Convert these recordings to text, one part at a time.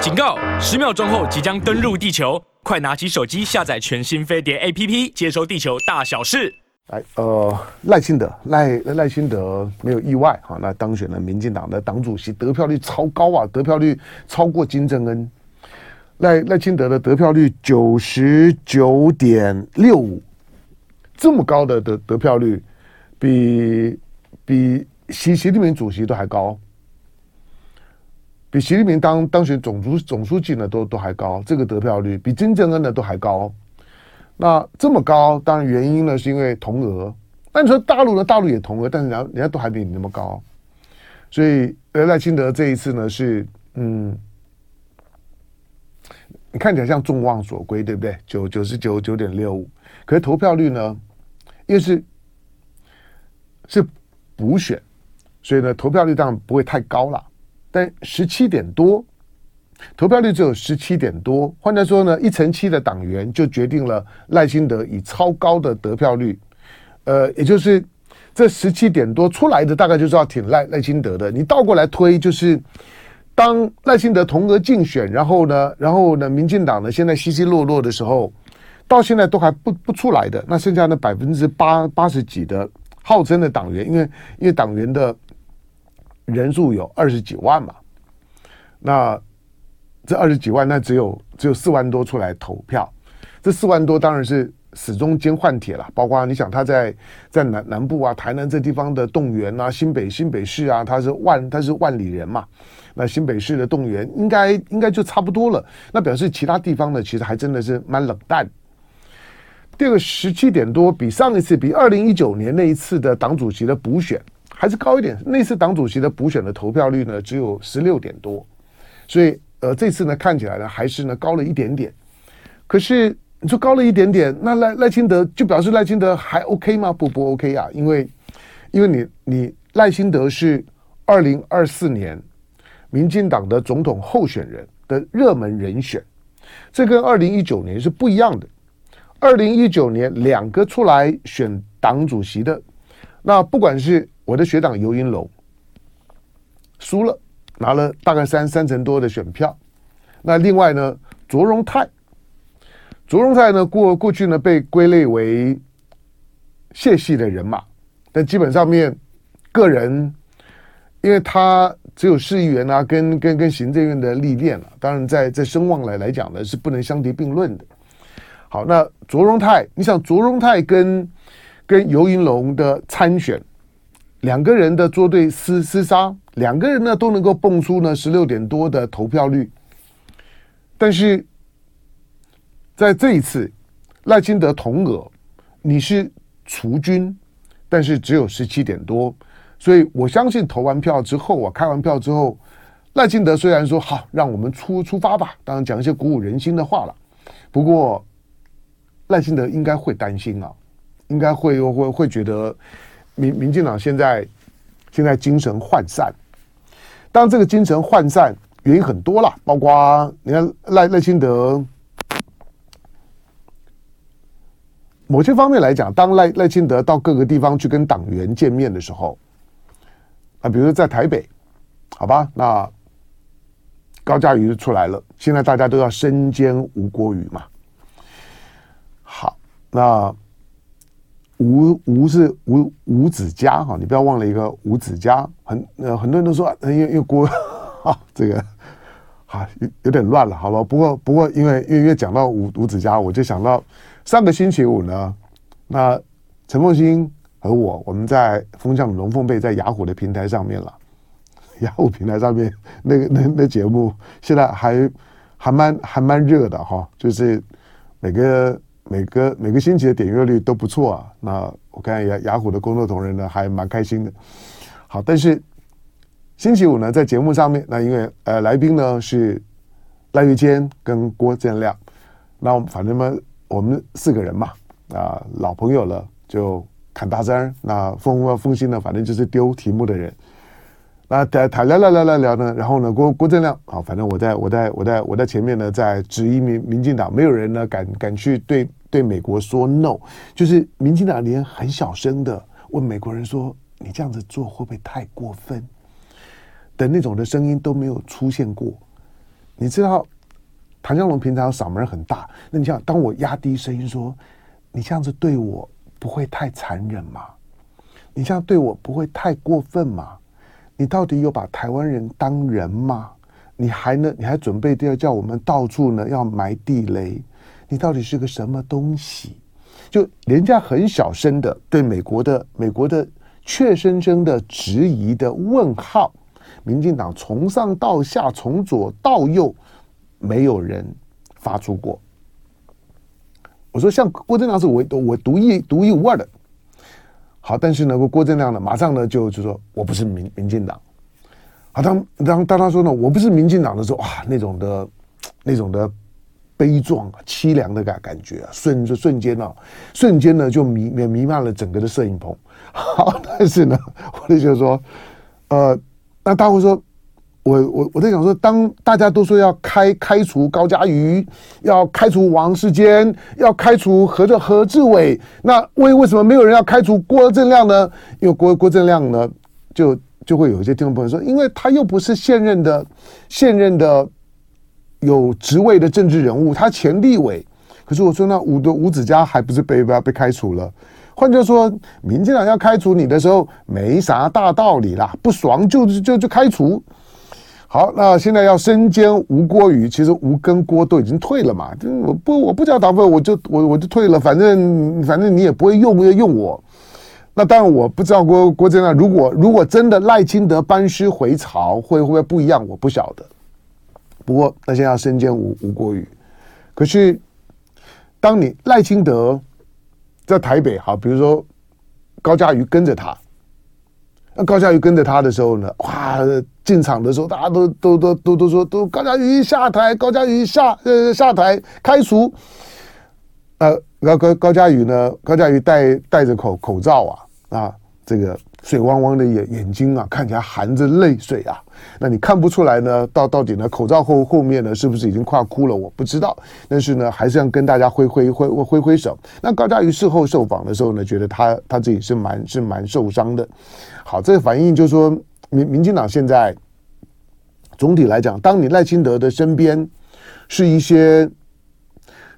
警告！十秒钟后即将登陆地球，快拿起手机下载全新飞碟 APP，接收地球大小事。来，呃，赖清德赖赖清德没有意外哈，那当选了民进党的党主席，得票率超高啊，得票率超过金正恩。赖赖清德的得票率九十九点六五，这么高的得得票率，比比习习近平主席都还高，比习近平当当选总书总书记呢都都还高，这个得票率比金正恩呢都还高。那这么高，当然原因呢，是因为同额。那你说大陆呢？大陆也同额，但是人家人家都还比你那么高。所以赖清德这一次呢，是嗯，你看起来像众望所归，对不对？九九十九九点六五，可是投票率呢，因为是是补选，所以呢，投票率当然不会太高了，但十七点多。投票率只有十七点多，换句话说呢，一成七的党员就决定了赖清德以超高的得票率，呃，也就是这十七点多出来的，大概就是要挺赖赖清德的。你倒过来推，就是当赖清德同额竞选，然后呢，然后呢，民进党呢现在稀稀落落的时候，到现在都还不不出来的，那剩下的百分之八八十几的号称的党员，因为因为党员的人数有二十几万嘛，那。这二十几万，那只有只有四万多出来投票，这四万多当然是始终兼换铁了。包括你想他在在南南部啊，台南这地方的动员啊，新北新北市啊，他是万他是万里人嘛，那新北市的动员应该应该就差不多了。那表示其他地方呢，其实还真的是蛮冷淡。第二个十七点多，比上一次比二零一九年那一次的党主席的补选还是高一点。那次党主席的补选的投票率呢，只有十六点多，所以。呃，这次呢看起来呢还是呢高了一点点，可是你说高了一点点，那赖赖清德就表示赖清德还 OK 吗？不不 OK 啊，因为因为你你赖清德是二零二四年民进党的总统候选人的热门人选，这跟二零一九年是不一样的。二零一九年两个出来选党主席的，那不管是我的学长游盈隆输了。拿了大概三三成多的选票，那另外呢，卓荣泰，卓荣泰呢过过去呢被归类为谢系的人马，但基本上面个人，因为他只有市议员啊，跟跟跟行政院的历练了，当然在在声望来来讲呢是不能相提并论的。好，那卓荣泰，你想卓荣泰跟跟游云龙的参选，两个人的作对厮厮杀。两个人呢都能够蹦出呢十六点多的投票率，但是在这一次赖清德同额，你是除军，但是只有十七点多，所以我相信投完票之后啊，开完票之后，赖清德虽然说好让我们出出发吧，当然讲一些鼓舞人心的话了，不过赖清德应该会担心啊，应该会会会觉得民民进党现在。现在精神涣散，当这个精神涣散原因很多了，包括你看赖赖清德，某些方面来讲，当赖赖清德到各个地方去跟党员见面的时候，啊，比如说在台北，好吧，那高嘉瑜就出来了，现在大家都要身兼吴郭瑜嘛，好，那。吴吴是吴吴子嘉哈，你不要忘了一个吴子嘉，很呃很多人都说，因为因为郭哈这个哈有有点乱了，好吧？不过不过因为因为讲到吴吴子嘉，我就想到上个星期五呢，那陈凤馨和我我们在风向龙凤配在雅虎的平台上面了，雅虎平台上面那个那那节目现在还还蛮还蛮热的哈，就是每个。每个每个星期的点阅率都不错啊，那我看雅雅虎的工作同仁呢还蛮开心的。好，但是星期五呢在节目上面，那因为呃来宾呢是赖岳坚跟郭正亮，那我们反正嘛我们四个人嘛啊老朋友了就侃大山，那风风心呢反正就是丢题目的人。那谈谈聊聊聊聊聊呢，然后呢，郭郭正亮，好，反正我在我在我在我在前面呢，在质疑民民进党，没有人呢敢敢去对对美国说 no，就是民进党连很小声的问美国人说，你这样子做会不会太过分？的那种的声音都没有出现过。你知道唐湘龙平常嗓门很大，那你想，当我压低声音说：“你这样子对我不会太残忍吗？你这样对我不会太过分吗？你到底有把台湾人当人吗？你还呢？你还准备要叫我们到处呢要埋地雷？你到底是个什么东西？”就人家很小声的对美国的美国的怯生生的质疑的问号，民进党从上到下从左到右没有人发出过。我说像郭正亮是我我独一独一无二的，好，但是呢郭郭正亮呢马上呢就就说我不是民民进党，好当当当他说呢我不是民进党的时候哇那种的那种的。悲壮啊，凄凉的感感觉啊，瞬瞬间啊，瞬间呢就弥弥弥漫了整个的摄影棚。好，但是呢，我就说，呃，那大会说，我我我在想说，当大家都说要开开除高嘉瑜，要开除王世坚，要开除何这何志伟，那为为什么没有人要开除郭正亮呢？因为郭郭正亮呢，就就会有一些听众朋友说，因为他又不是现任的现任的。有职位的政治人物，他前立委，可是我说那吴的吴子嘉还不是被被被开除了？换句话说，民进党要开除你的时候，没啥大道理啦，不爽就就就开除。好，那现在要身兼吴郭瑜，其实吴跟郭都已经退了嘛，我不我不交党费，我就我我就退了，反正反正你也不会用要用我。那当然我不知道郭郭正亮，如果如果真的赖清德班师回朝，会会不会不一样？我不晓得。不过，那现在要身兼吴吴国语，可是当你赖清德在台北，好，比如说高嘉瑜跟着他，那高嘉瑜跟着他的时候呢，哇，进场的时候大家都都都都都说都高嘉瑜下台，高嘉瑜下呃下台开除，呃高高高嘉瑜呢，高嘉瑜戴戴着口口罩啊啊，这个水汪汪的眼眼睛啊，看起来含着泪水啊。那你看不出来呢？到到底呢？口罩后后面呢，是不是已经快哭了？我不知道。但是呢，还是要跟大家挥挥挥挥挥手。那高嘉瑜事后受访的时候呢，觉得他他自己是蛮是蛮受伤的。好，这个反应就是说，民民进党现在总体来讲，当你赖清德的身边是一些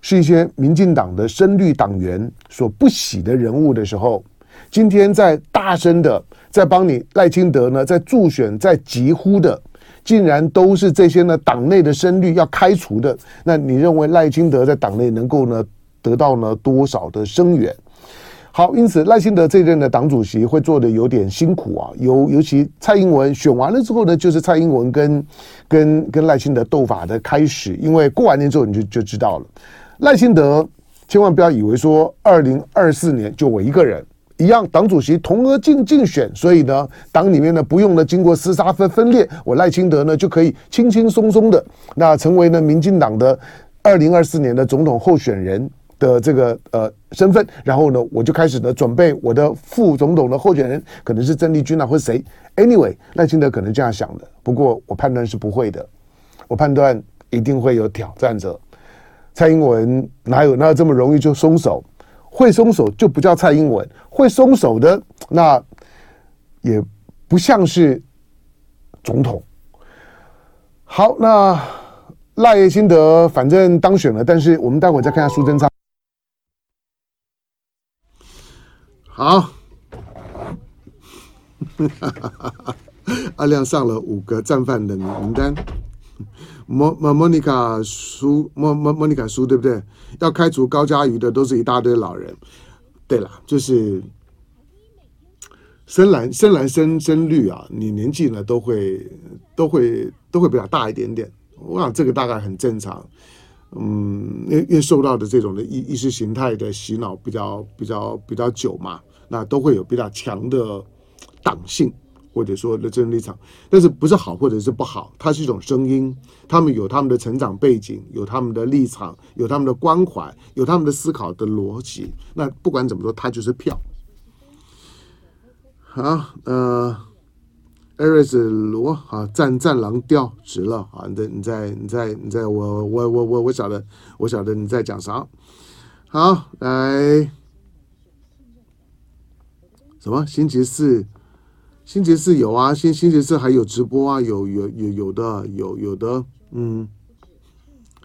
是一些民进党的深绿党员所不喜的人物的时候，今天在大声的。在帮你赖清德呢，在助选，在疾呼的，竟然都是这些呢党内的声律要开除的。那你认为赖清德在党内能够呢得到呢多少的声援？好，因此赖清德这任的党主席会做的有点辛苦啊。尤尤其蔡英文选完了之后呢，就是蔡英文跟跟跟赖清德斗法的开始。因为过完年之后你就就知道了，赖清德千万不要以为说二零二四年就我一个人。一样，党主席同额竞竞选，所以呢，党里面呢不用呢经过厮杀分分裂，我赖清德呢就可以轻轻松松的那成为呢民进党的二零二四年的总统候选人的这个呃身份，然后呢我就开始呢准备我的副总统的候选人，可能是郑丽君啊或谁，anyway 赖清德可能这样想的，不过我判断是不会的，我判断一定会有挑战者，蔡英文哪有那这么容易就松手？会松手就不叫蔡英文，会松手的那也不像是总统。好，那赖清德反正当选了，但是我们待会再看下苏贞昌。好，阿亮上了五个战犯的名单。莫莫莫妮卡苏莫莫莫妮卡苏对不对？要开除高嘉瑜的都是一大堆老人。对了，就是深蓝深蓝深深绿啊，你年纪呢都会都会都会比较大一点点。我想这个大概很正常。嗯，因为因为受到的这种的意意识形态的洗脑比较比较比较久嘛，那都会有比较强的党性。或者说的政治立场，但是不是好或者是不好，它是一种声音。他们有他们的成长背景，有他们的立场，有他们的关怀，有他们的思考的逻辑。那不管怎么说，它就是票。好，呃，艾瑞斯罗，啊，战战狼掉职了啊！你在你在你在你在我我我我我晓得我晓得你在讲啥？好，来，什么星期四？星期四有啊，星星期四还有直播啊，有有有有的有有的，嗯，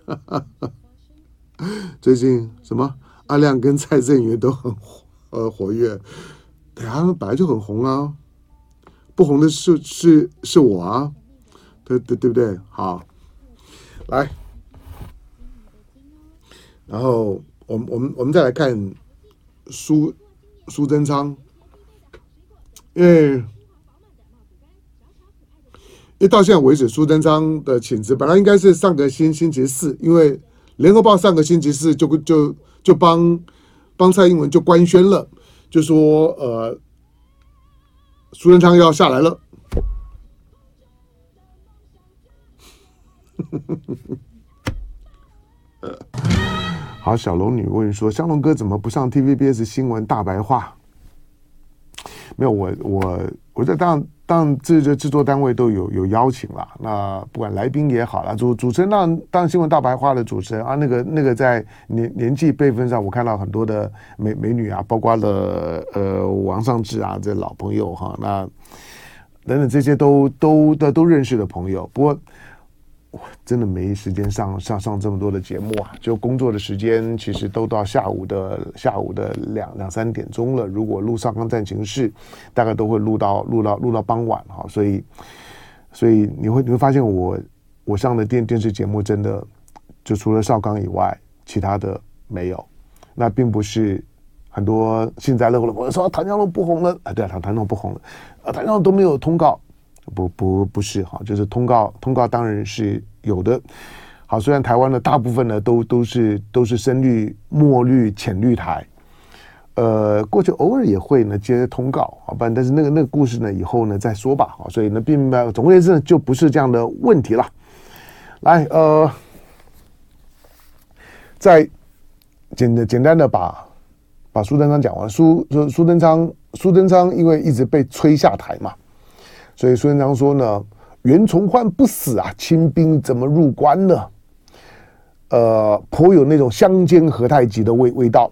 最近什么？阿亮跟蔡振宇都很 呃活跃，对啊，他们本来就很红啊，不红的是是是我啊，对对对不对？好，来，然后我们我们我们再来看苏苏贞昌，因为。因为到现在为止，苏贞昌的请辞本来应该是上个星星期四，因为联合报上个星期四就就就帮帮蔡英文就官宣了，就说呃，苏贞昌要下来了。好，小龙女问说：香龙哥怎么不上 TVBS 新闻大白话？没有，我我我在当。当，这这制作单位都有有邀请了。那不管来宾也好了，主主持人当当新闻大白话的主持人啊，那个那个在年年纪辈分上，我看到很多的美美女啊，包括了呃王尚志啊这老朋友哈，那等等这些都都都都认识的朋友。不过。真的没时间上上上这么多的节目啊！就工作的时间，其实都到下午的下午的两两三点钟了。如果录《少康战情室》，大概都会录到录到录到傍晚哈。所以，所以你会你会发现我我上的电电视节目，真的就除了少康以外，其他的没有。那并不是很多幸灾乐祸的。我说唐江龙不红了啊，对啊，唐唐江龙不红了啊，唐江龙都没有通告。不不不是哈，就是通告通告当然是有的。好，虽然台湾的大部分呢都都是都是深绿、墨绿、浅绿台，呃，过去偶尔也会呢接通告，好吧，但是那个那个故事呢以后呢再说吧。好，所以呢并没有，总而言之就不是这样的问题了。来，呃，再简简单的把把苏贞昌讲完。苏苏苏贞昌苏贞昌因为一直被催下台嘛。所以苏贞昌说呢，袁崇焕不死啊，清兵怎么入关呢？呃，颇有那种相煎何太急的味味道。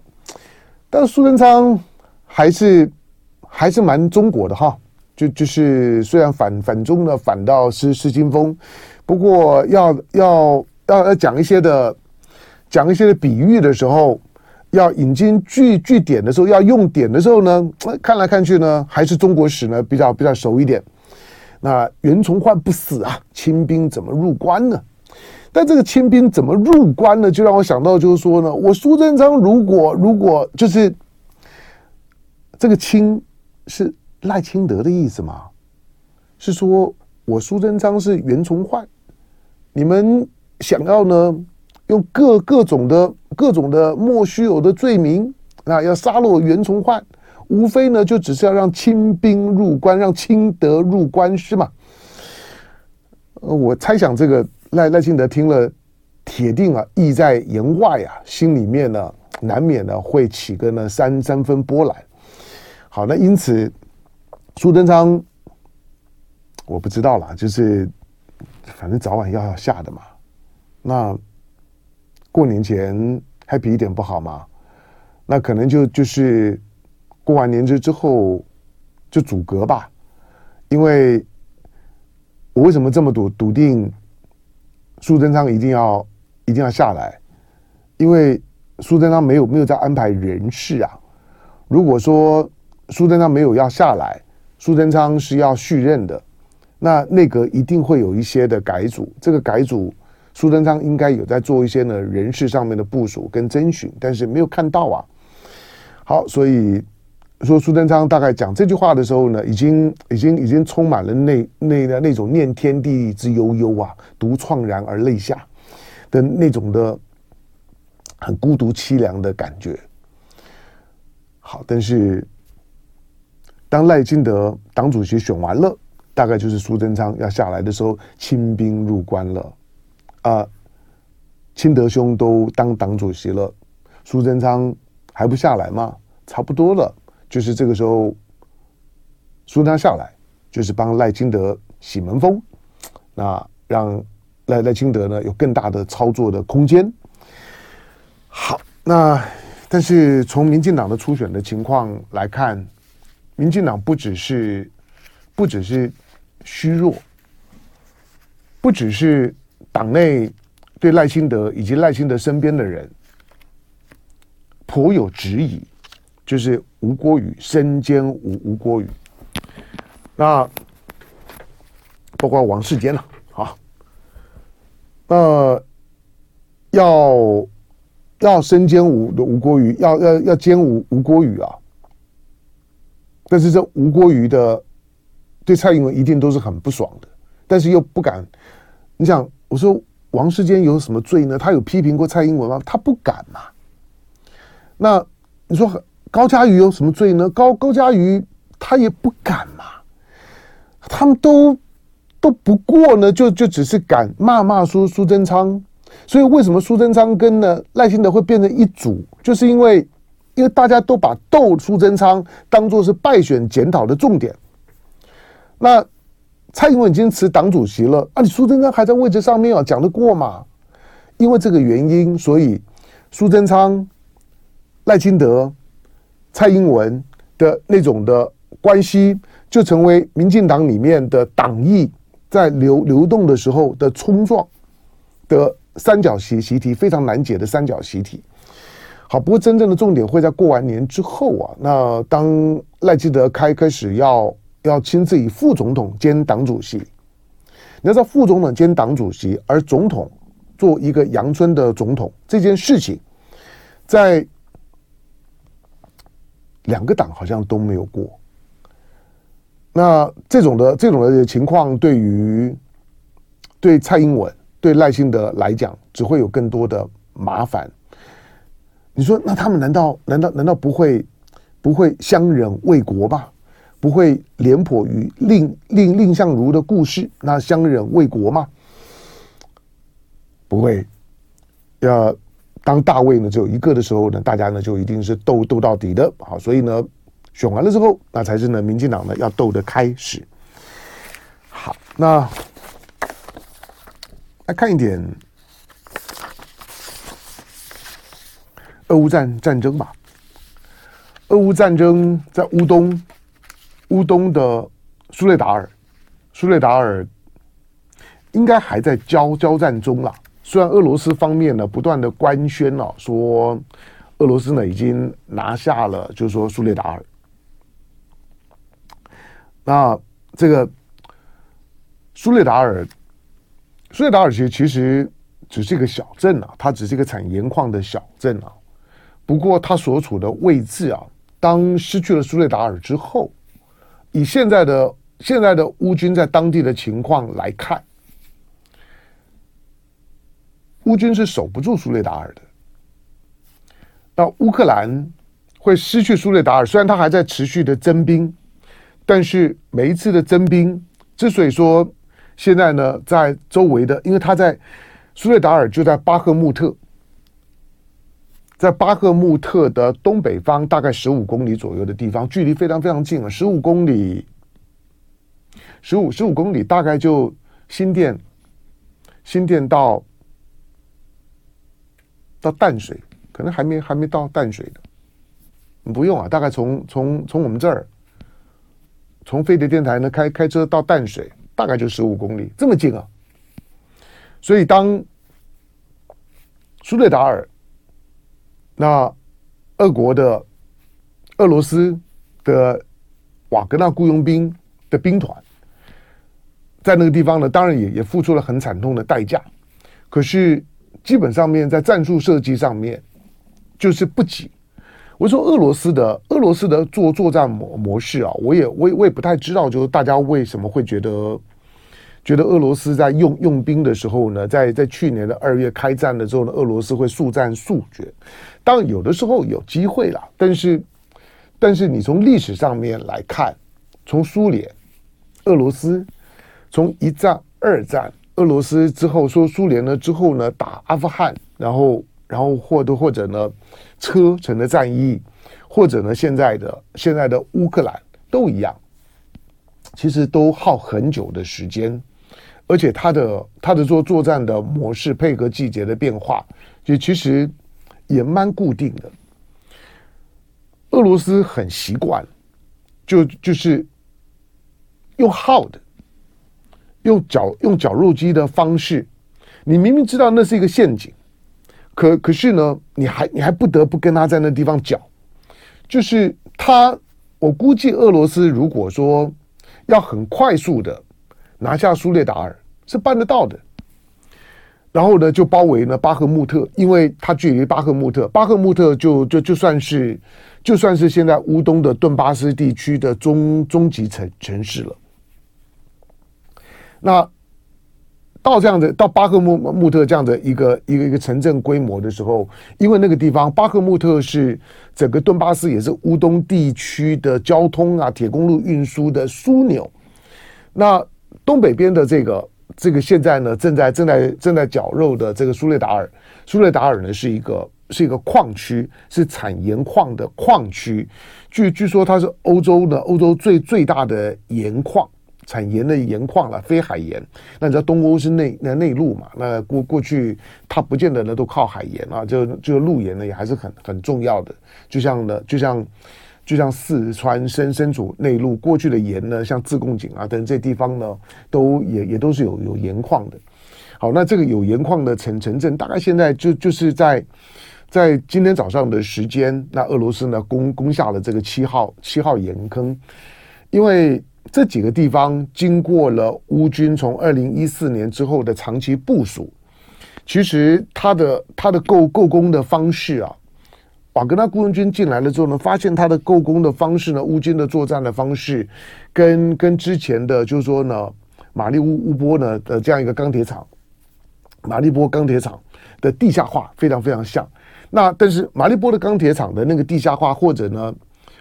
但是苏贞昌还是还是蛮中国的哈，就就是虽然反反中呢，反倒是失心疯，不过要要要要讲一些的讲一些的比喻的时候，要引经据据典的时候，要用典的时候呢，看来看去呢，还是中国史呢比较比较熟一点。那袁崇焕不死啊，清兵怎么入关呢？但这个清兵怎么入关呢？就让我想到，就是说呢，我苏贞昌如果如果就是这个清是赖清德的意思吗？是说我苏贞昌是袁崇焕，你们想要呢用各各种的各种的莫须有的罪名啊，要杀了我袁崇焕。无非呢，就只是要让清兵入关，让清德入关，是吗？呃，我猜想这个赖赖清德听了，铁定啊意在言外啊，心里面呢难免呢会起个呢三三分波澜。好，那因此苏贞昌，我不知道啦，就是反正早晚要要下的嘛。那过年前 happy 一点不好吗？那可能就就是。过完年之之后就阻隔吧，因为我为什么这么笃笃定苏贞昌一定要一定要下来？因为苏贞昌没有没有在安排人事啊。如果说苏贞昌没有要下来，苏贞昌是要续任的，那内阁一定会有一些的改组。这个改组，苏贞昌应该有在做一些呢人事上面的部署跟征询，但是没有看到啊。好，所以。说苏贞昌大概讲这句话的时候呢，已经已经已经充满了那那那那种念天地之悠悠啊，独怆然而泪下的那种的很孤独凄凉的感觉。好，但是当赖清德党主席选完了，大概就是苏贞昌要下来的时候，清兵入关了啊，清德兄都当党主席了，苏贞昌还不下来吗？差不多了。就是这个时候，苏贞昌下来，就是帮赖清德洗门风，那让赖赖清德呢有更大的操作的空间。好，那但是从民进党的初选的情况来看，民进党不只是不只是虚弱，不只是党内对赖清德以及赖清德身边的人颇有质疑，就是吴国宇身兼吴吴国宇，那包括王世坚了啊，呃，要要身兼吴的吴国瑜，要要要兼吴吴国瑜啊，但是这吴国瑜的对蔡英文一定都是很不爽的，但是又不敢，你想我说。王世坚有什么罪呢？他有批评过蔡英文吗？他不敢嘛。那你说高嘉瑜有什么罪呢？高高嘉瑜他也不敢嘛。他们都都不过呢，就就只是敢骂骂苏苏贞昌。所以为什么苏贞昌跟呢赖清德会变成一组？就是因为因为大家都把斗苏贞昌当做是败选检讨的重点。那。蔡英文已经辞党主席了啊！你苏贞昌还在位置上面啊，讲得过吗？因为这个原因，所以苏贞昌、赖清德、蔡英文的那种的关系，就成为民进党里面的党意在流流动的时候的冲撞的三角习习题，非常难解的三角习题。好，不过真正的重点会在过完年之后啊。那当赖清德开开始要。要亲自以副总统兼党主席，你要在副总统兼党主席，而总统做一个阳春的总统这件事情，在两个党好像都没有过。那这种的这种的情况，对于对蔡英文、对赖清德来讲，只会有更多的麻烦。你说，那他们难道难道难道不会不会相忍为国吧？不会廉颇与蔺蔺蔺相如的故事，那相忍为国吗？不会。要当大卫呢，只有一个的时候呢，大家呢就一定是斗斗到底的。好，所以呢，选完了之后，那才是呢，民进党呢要斗的开始。好，那来看一点俄乌战战争吧。俄乌战争在乌东。乌东的苏列达尔，苏列达尔应该还在交交战中啦。虽然俄罗斯方面呢不断的官宣了，说俄罗斯呢已经拿下了，就是说苏列达尔。那这个苏列达尔，苏列达尔其实其实只是一个小镇啊，它只是一个产盐矿的小镇啊。不过它所处的位置啊，当失去了苏列达尔之后。以现在的现在的乌军在当地的情况来看，乌军是守不住苏列达尔的。那乌克兰会失去苏列达尔，虽然他还在持续的增兵，但是每一次的增兵，之所以说现在呢，在周围的，因为他在苏列达尔就在巴赫穆特。在巴赫穆特的东北方，大概十五公里左右的地方，距离非常非常近了。十五公里，十五十五公里，大概就新店，新店到到淡水，可能还没还没到淡水的，不用啊，大概从从从我们这儿，从飞碟电台呢开开车到淡水，大概就十五公里，这么近啊。所以当苏列达尔。那俄国的俄罗斯的瓦格纳雇佣兵的兵团，在那个地方呢，当然也也付出了很惨痛的代价。可是基本上面在战术设计上面，就是不急。我说俄罗斯的俄罗斯的作作战模模式啊，我也我也我也不太知道，就是大家为什么会觉得。觉得俄罗斯在用用兵的时候呢，在在去年的二月开战的时候呢，俄罗斯会速战速决。当然有的时候有机会啦，但是但是你从历史上面来看，从苏联、俄罗斯，从一战、二战，俄罗斯之后说苏联呢之后呢打阿富汗，然后然后或者或者呢车臣的战役，或者呢现在的现在的乌克兰都一样，其实都耗很久的时间。而且他的他的做作战的模式配合季节的变化，就其实也蛮固定的。俄罗斯很习惯，就就是用耗的，用绞用绞肉机的方式，你明明知道那是一个陷阱，可可是呢，你还你还不得不跟他在那地方搅，就是他，我估计俄罗斯如果说要很快速的拿下苏列达尔是办得到的。然后呢，就包围了巴赫穆特，因为它距离巴赫穆特，巴赫穆特就就就算是就算是现在乌东的顿巴斯地区的中中级城城市了。那到这样的到巴赫穆穆特这样的一个一个一个城镇规模的时候，因为那个地方巴赫穆特是整个顿巴斯也是乌东地区的交通啊铁公路运输的枢纽，那东北边的这个。这个现在呢，正在正在正在绞肉的这个苏列达尔，苏列达尔呢是一个是一个矿区，是产盐矿的矿区。据据说它是欧洲的欧洲最最大的盐矿，产盐的盐矿了，非海盐。那你知道东欧是内那内陆嘛？那过过去它不见得呢都靠海盐啊，就就陆盐呢也还是很很重要的。就像呢，就像。就像四川身身处内陆，过去的盐呢，像自贡井啊等这地方呢，都也也都是有有盐矿的。好，那这个有盐矿的城城镇，大概现在就就是在在今天早上的时间，那俄罗斯呢攻攻下了这个七号七号盐坑，因为这几个地方经过了乌军从二零一四年之后的长期部署，其实它的它的构构攻的方式啊。瓦格纳雇佣军进来了之后呢，发现他的构攻的方式呢，乌军的作战的方式，跟跟之前的，就是说呢，马利乌乌波呢的这样一个钢铁厂，马利波钢铁厂的地下化非常非常像。那但是马利波的钢铁厂的那个地下化，或者呢，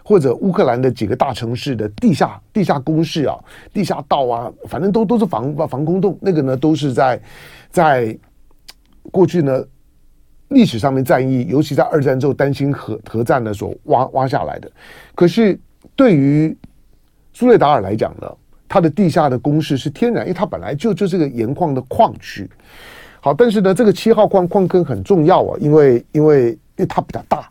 或者乌克兰的几个大城市的地下地下工事啊、地下道啊，反正都都是防防空洞，那个呢都是在在过去呢。历史上面战役，尤其在二战之后，担心核核战的时候挖挖下来的。可是对于苏列达尔来讲呢，它的地下的工事是天然，因为它本来就就是个盐矿的矿区。好，但是呢，这个七号矿矿坑很重要啊，因为因为因为它比较大。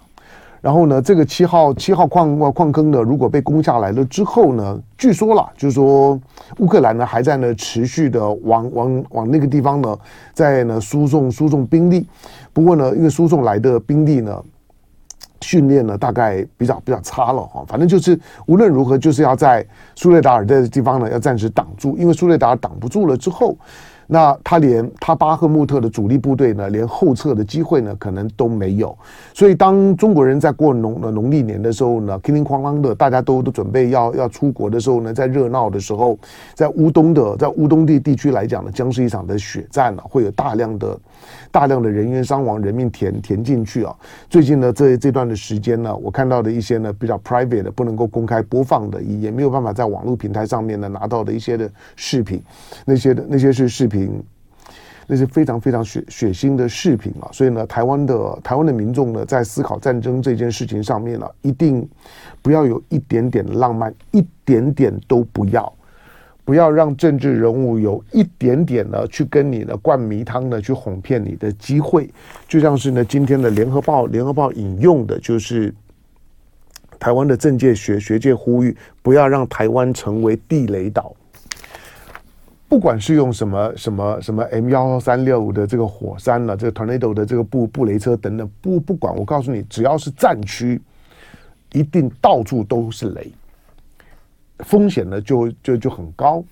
然后呢，这个七号七号矿矿坑呢，如果被攻下来了之后呢，据说啦，就是说乌克兰呢还在呢持续的往往往那个地方呢，在呢输送输送兵力。不过呢，因为输送来的兵力呢，训练呢大概比较比较差了哈。反正就是无论如何，就是要在苏列达尔这个地方呢要暂时挡住，因为苏列达尔挡不住了之后。那他连他巴赫穆特的主力部队呢，连后撤的机会呢，可能都没有。所以，当中国人在过农的农历年的时候呢，叮叮哐啷的，大家都都准备要要出国的时候呢，在热闹的时候，在乌东的在乌东地地区来讲呢，将是一场的血战了，会有大量的大量的人员伤亡，人命填填进去啊。最近呢，这这段的时间呢，我看到的一些呢比较 private 的，不能够公开播放的，也没有办法在网络平台上面呢拿到的一些的视频，那些的那些是视频。那是非常非常血血腥的视频啊，所以呢，台湾的台湾的民众呢，在思考战争这件事情上面呢，一定不要有一点点的浪漫，一点点都不要，不要让政治人物有一点点呢去跟你呢灌迷汤呢，去哄骗你的机会。就像是呢，今天的联合报联合报引用的就是台湾的政界学学界呼吁，不要让台湾成为地雷岛。不管是用什么什么什么 M 幺三六五的这个火山了，这个 Tornado 的这个布布雷车等等，不不管，我告诉你，只要是战区，一定到处都是雷，风险呢就就就很高。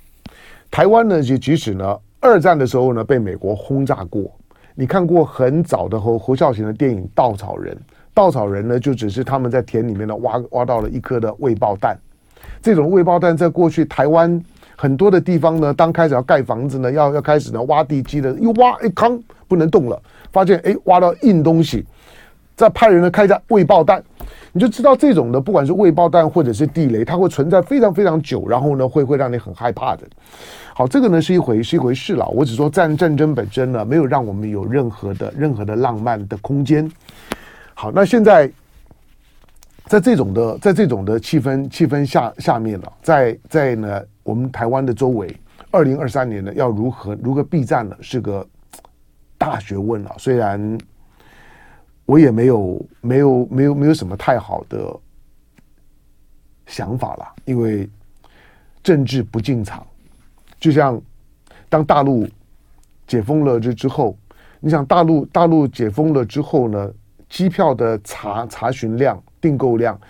台湾呢，就即使呢二战的时候呢被美国轰炸过，你看过很早的侯侯孝贤的电影《稻草人》，稻草人呢就只是他们在田里面呢挖挖到了一颗的未爆弹，这种未爆弹在过去台湾。很多的地方呢，当开始要盖房子呢，要要开始呢挖地基的，一挖一坑不能动了，发现哎挖到硬东西，再派人呢开一下未爆弹，你就知道这种的不管是未爆弹或者是地雷，它会存在非常非常久，然后呢会会让你很害怕的。好，这个呢是一回是一回事了。我只说战战争本身呢，没有让我们有任何的任何的浪漫的空间。好，那现在。在这种的，在这种的气氛气氛下下面呢，在在呢，我们台湾的周围，二零二三年呢，要如何如何避战呢，是个大学问啊。虽然我也没有没有没有没有什么太好的想法了，因为政治不进场，就像当大陆。解封了之之后，你想大陆大陆解封了之后呢，机票的查查询量、订购量，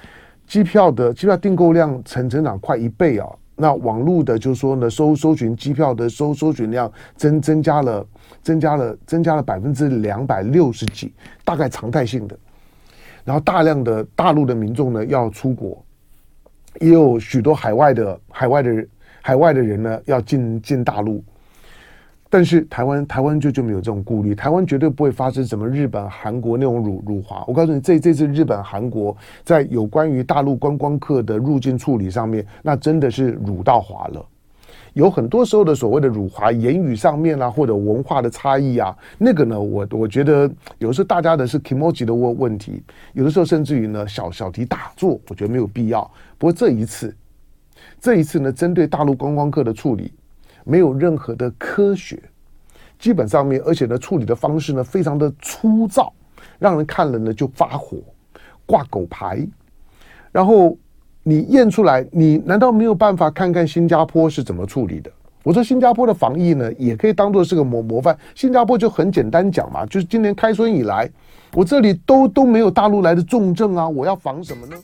机票的机票订购量成成长快一倍啊！那网络的就是说呢，搜搜寻机票的搜搜寻量增增加了，增加了增加了百分之两百六十几，大概常态性的。然后大量的大陆的民众呢要出国，也有许多海外的海外的海外的人呢要进进大陆，但是台湾台湾就就没有这种顾虑，台湾绝对不会发生什么日本韩国那种辱辱华。我告诉你，这这次日本韩国在有关于大陆观光客的入境处理上面，那真的是辱到华了。有很多时候的所谓的辱华言语上面啊，或者文化的差异啊，那个呢，我我觉得有时候大家的是 kimoji 的问问题，有的时候甚至于呢小小题大做，我觉得没有必要。不过这一次，这一次呢，针对大陆观光客的处理，没有任何的科学，基本上面，而且呢，处理的方式呢，非常的粗糙，让人看了呢就发火，挂狗牌，然后。你验出来，你难道没有办法看看新加坡是怎么处理的？我说新加坡的防疫呢，也可以当做是个模模范。新加坡就很简单讲嘛，就是今年开春以来，我这里都都没有大陆来的重症啊，我要防什么呢？